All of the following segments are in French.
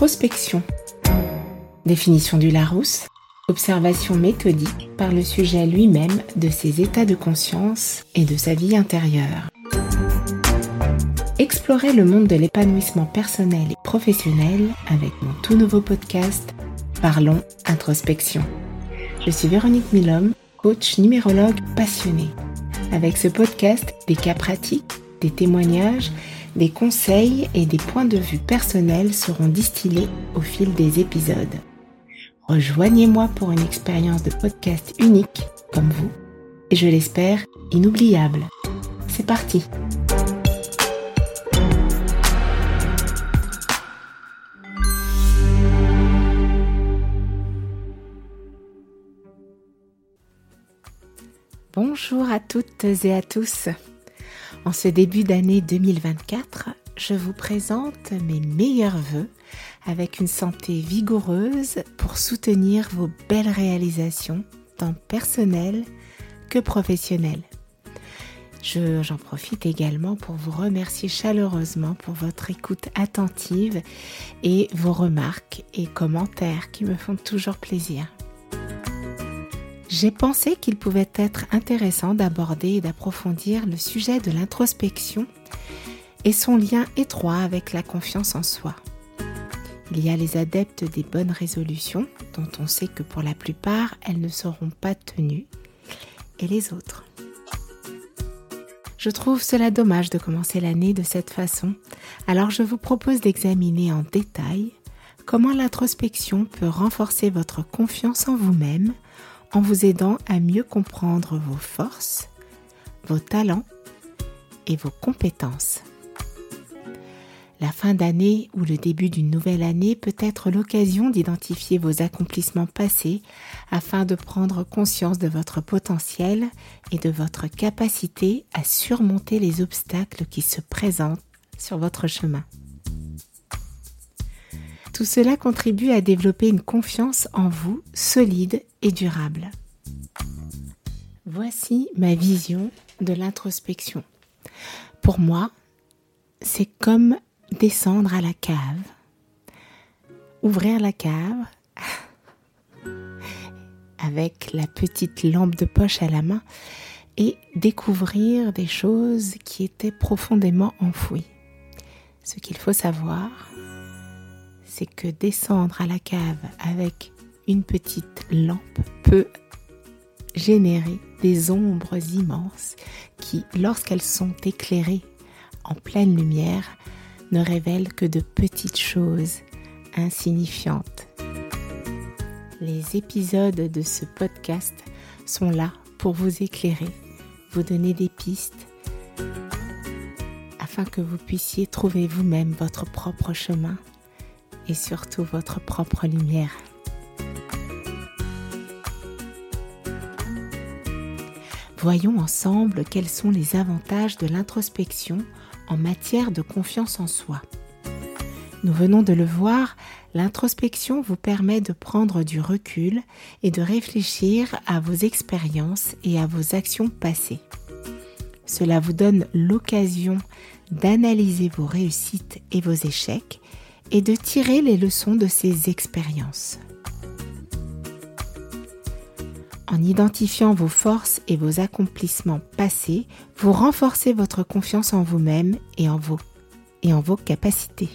L'introspection. Définition du Larousse. Observation méthodique par le sujet lui-même de ses états de conscience et de sa vie intérieure. Explorez le monde de l'épanouissement personnel et professionnel avec mon tout nouveau podcast Parlons Introspection. Je suis Véronique Milhomme, coach numérologue passionnée. Avec ce podcast, des cas pratiques, des témoignages, des conseils et des points de vue personnels seront distillés au fil des épisodes. Rejoignez-moi pour une expérience de podcast unique comme vous et je l'espère inoubliable. C'est parti Bonjour à toutes et à tous. En ce début d'année 2024, je vous présente mes meilleurs voeux avec une santé vigoureuse pour soutenir vos belles réalisations, tant personnelles que professionnelles. J'en profite également pour vous remercier chaleureusement pour votre écoute attentive et vos remarques et commentaires qui me font toujours plaisir j'ai pensé qu'il pouvait être intéressant d'aborder et d'approfondir le sujet de l'introspection et son lien étroit avec la confiance en soi. Il y a les adeptes des bonnes résolutions, dont on sait que pour la plupart, elles ne seront pas tenues, et les autres. Je trouve cela dommage de commencer l'année de cette façon, alors je vous propose d'examiner en détail comment l'introspection peut renforcer votre confiance en vous-même en vous aidant à mieux comprendre vos forces, vos talents et vos compétences. La fin d'année ou le début d'une nouvelle année peut être l'occasion d'identifier vos accomplissements passés afin de prendre conscience de votre potentiel et de votre capacité à surmonter les obstacles qui se présentent sur votre chemin. Tout cela contribue à développer une confiance en vous solide et durable. Voici ma vision de l'introspection. Pour moi, c'est comme descendre à la cave, ouvrir la cave avec la petite lampe de poche à la main et découvrir des choses qui étaient profondément enfouies. Ce qu'il faut savoir, c'est que descendre à la cave avec une petite lampe peut générer des ombres immenses qui, lorsqu'elles sont éclairées en pleine lumière, ne révèlent que de petites choses insignifiantes. Les épisodes de ce podcast sont là pour vous éclairer, vous donner des pistes, afin que vous puissiez trouver vous-même votre propre chemin et surtout votre propre lumière. Voyons ensemble quels sont les avantages de l'introspection en matière de confiance en soi. Nous venons de le voir, l'introspection vous permet de prendre du recul et de réfléchir à vos expériences et à vos actions passées. Cela vous donne l'occasion d'analyser vos réussites et vos échecs et de tirer les leçons de ces expériences. En identifiant vos forces et vos accomplissements passés, vous renforcez votre confiance en vous-même et en vos, et en vos capacités.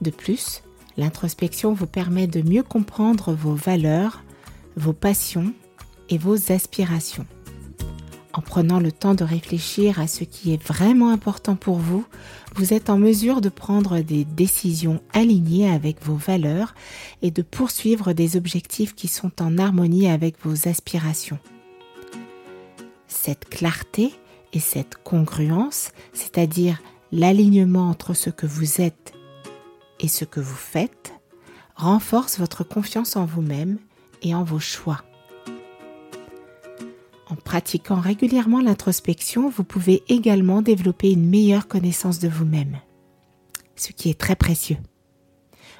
De plus, l'introspection vous permet de mieux comprendre vos valeurs, vos passions et vos aspirations. En prenant le temps de réfléchir à ce qui est vraiment important pour vous, vous êtes en mesure de prendre des décisions alignées avec vos valeurs et de poursuivre des objectifs qui sont en harmonie avec vos aspirations. Cette clarté et cette congruence, c'est-à-dire l'alignement entre ce que vous êtes et ce que vous faites, renforce votre confiance en vous-même et en vos choix. Pratiquant régulièrement l'introspection, vous pouvez également développer une meilleure connaissance de vous-même, ce qui est très précieux.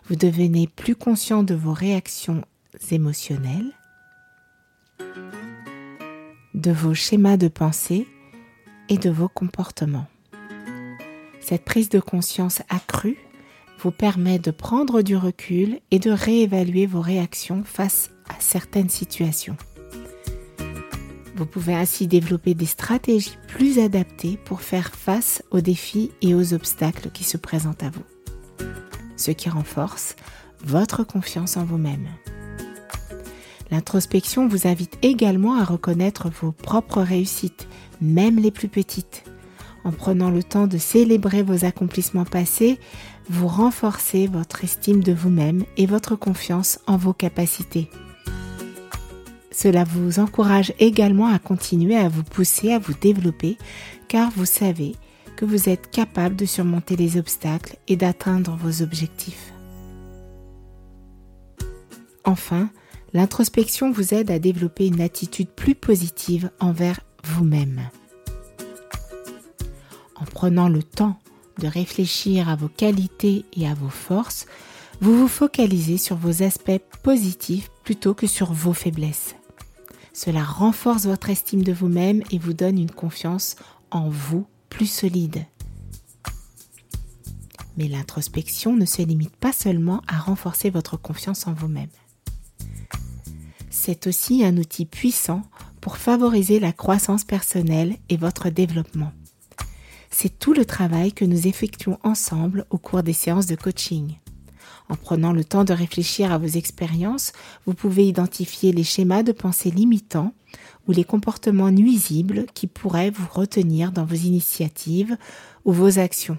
Vous devenez plus conscient de vos réactions émotionnelles, de vos schémas de pensée et de vos comportements. Cette prise de conscience accrue vous permet de prendre du recul et de réévaluer vos réactions face à certaines situations. Vous pouvez ainsi développer des stratégies plus adaptées pour faire face aux défis et aux obstacles qui se présentent à vous, ce qui renforce votre confiance en vous-même. L'introspection vous invite également à reconnaître vos propres réussites, même les plus petites. En prenant le temps de célébrer vos accomplissements passés, vous renforcez votre estime de vous-même et votre confiance en vos capacités. Cela vous encourage également à continuer à vous pousser, à vous développer, car vous savez que vous êtes capable de surmonter les obstacles et d'atteindre vos objectifs. Enfin, l'introspection vous aide à développer une attitude plus positive envers vous-même. En prenant le temps de réfléchir à vos qualités et à vos forces, vous vous focalisez sur vos aspects positifs plutôt que sur vos faiblesses. Cela renforce votre estime de vous-même et vous donne une confiance en vous plus solide. Mais l'introspection ne se limite pas seulement à renforcer votre confiance en vous-même. C'est aussi un outil puissant pour favoriser la croissance personnelle et votre développement. C'est tout le travail que nous effectuons ensemble au cours des séances de coaching. En prenant le temps de réfléchir à vos expériences, vous pouvez identifier les schémas de pensée limitants ou les comportements nuisibles qui pourraient vous retenir dans vos initiatives ou vos actions.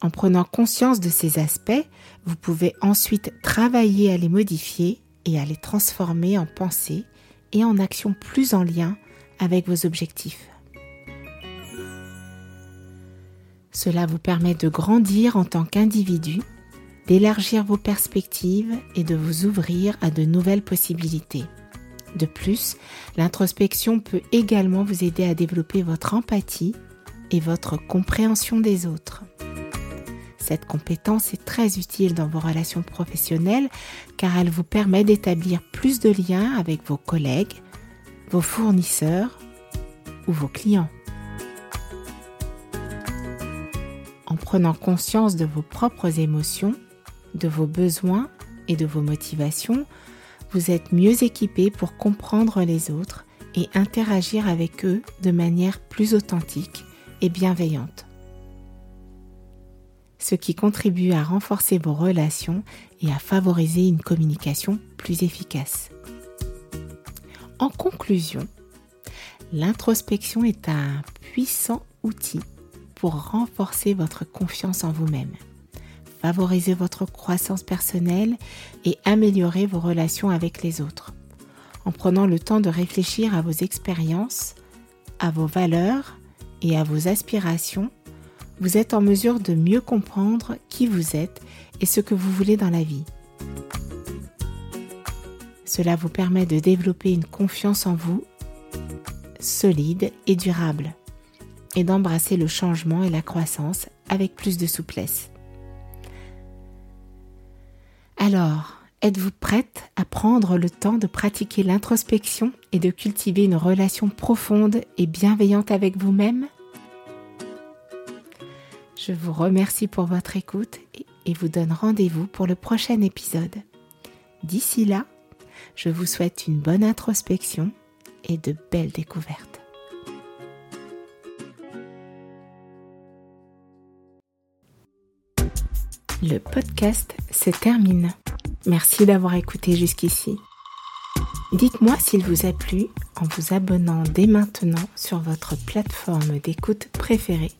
En prenant conscience de ces aspects, vous pouvez ensuite travailler à les modifier et à les transformer en pensées et en actions plus en lien avec vos objectifs. Cela vous permet de grandir en tant qu'individu d'élargir vos perspectives et de vous ouvrir à de nouvelles possibilités. De plus, l'introspection peut également vous aider à développer votre empathie et votre compréhension des autres. Cette compétence est très utile dans vos relations professionnelles car elle vous permet d'établir plus de liens avec vos collègues, vos fournisseurs ou vos clients. En prenant conscience de vos propres émotions, de vos besoins et de vos motivations, vous êtes mieux équipé pour comprendre les autres et interagir avec eux de manière plus authentique et bienveillante. Ce qui contribue à renforcer vos relations et à favoriser une communication plus efficace. En conclusion, l'introspection est un puissant outil pour renforcer votre confiance en vous-même favoriser votre croissance personnelle et améliorer vos relations avec les autres. En prenant le temps de réfléchir à vos expériences, à vos valeurs et à vos aspirations, vous êtes en mesure de mieux comprendre qui vous êtes et ce que vous voulez dans la vie. Cela vous permet de développer une confiance en vous solide et durable et d'embrasser le changement et la croissance avec plus de souplesse. Alors, êtes-vous prête à prendre le temps de pratiquer l'introspection et de cultiver une relation profonde et bienveillante avec vous-même? Je vous remercie pour votre écoute et vous donne rendez-vous pour le prochain épisode. D'ici là, je vous souhaite une bonne introspection et de belles découvertes. Le podcast se termine. Merci d'avoir écouté jusqu'ici. Dites-moi s'il vous a plu en vous abonnant dès maintenant sur votre plateforme d'écoute préférée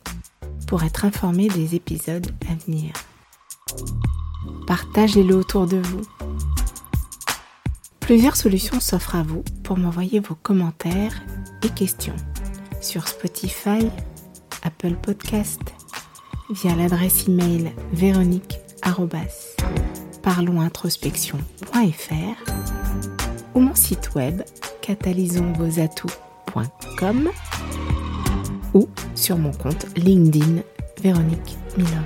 pour être informé des épisodes à venir. Partagez-le autour de vous. Plusieurs solutions s'offrent à vous pour m'envoyer vos commentaires et questions sur Spotify, Apple Podcast, via l'adresse email véronique@parlonsintrospection.fr ou mon site web catalysonsvosatouts.com ou sur mon compte LinkedIn Véronique Milon.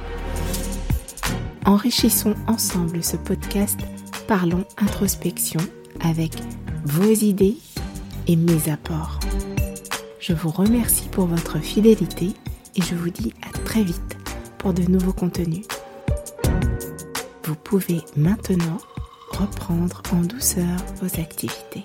Enrichissons ensemble ce podcast Parlons introspection avec vos idées et mes apports. Je vous remercie pour votre fidélité et je vous dis à très vite de nouveaux contenus. Vous pouvez maintenant reprendre en douceur vos activités.